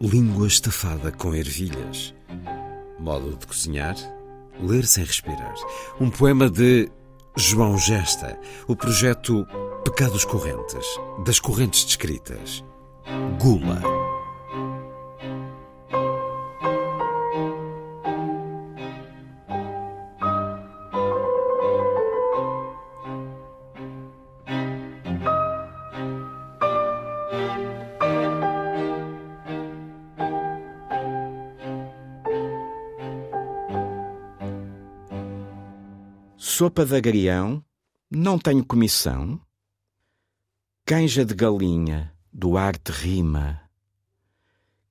Língua estafada com ervilhas. Modo de cozinhar: ler sem respirar. Um poema de João Gesta. O projeto Pecados Correntes. Das correntes descritas. Gula. Sopa de agrião, não tenho comissão. Canja de galinha, do arte rima.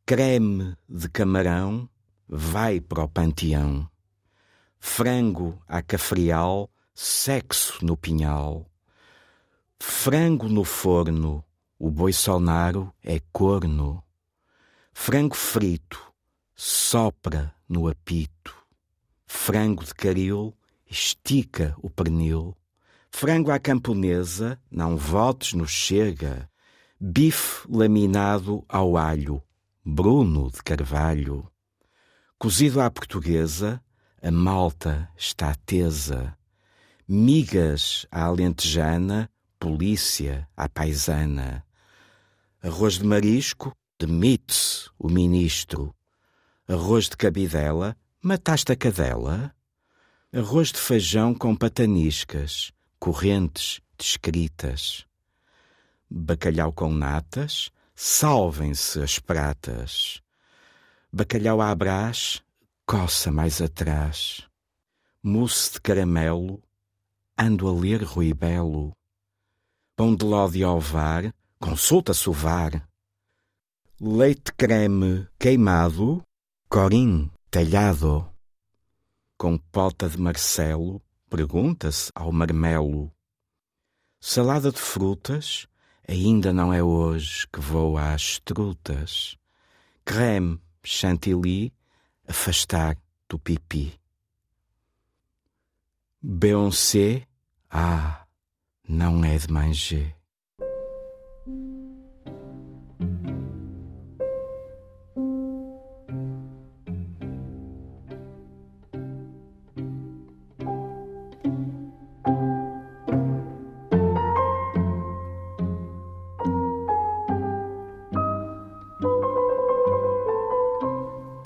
Creme de camarão, vai para o panteão. Frango à cafrial, sexo no pinhal. Frango no forno, o boi sonaro é corno. Frango frito, sopra no apito. Frango de caril, estica o pernil. Frango à camponesa, não votes no chega. Bife laminado ao alho, Bruno de Carvalho. Cozido à portuguesa, a malta está tesa. Migas à alentejana, polícia à paisana. Arroz de marisco, demite-se o ministro. Arroz de cabidela, mataste a cadela? Arroz de feijão com pataniscas, correntes descritas. Bacalhau com natas, salvem-se as pratas. Bacalhau à brás, coça mais atrás. Mousse de caramelo, ando a ler Rui Belo. Pão de ló de ovar, consulta sovar. Leite creme queimado, corim talhado com pota de Marcelo, pergunta-se ao marmelo. Salada de frutas, ainda não é hoje que vou às trutas. Creme, chantilly, afastar do pipi. Beyoncé, ah, não é de manger.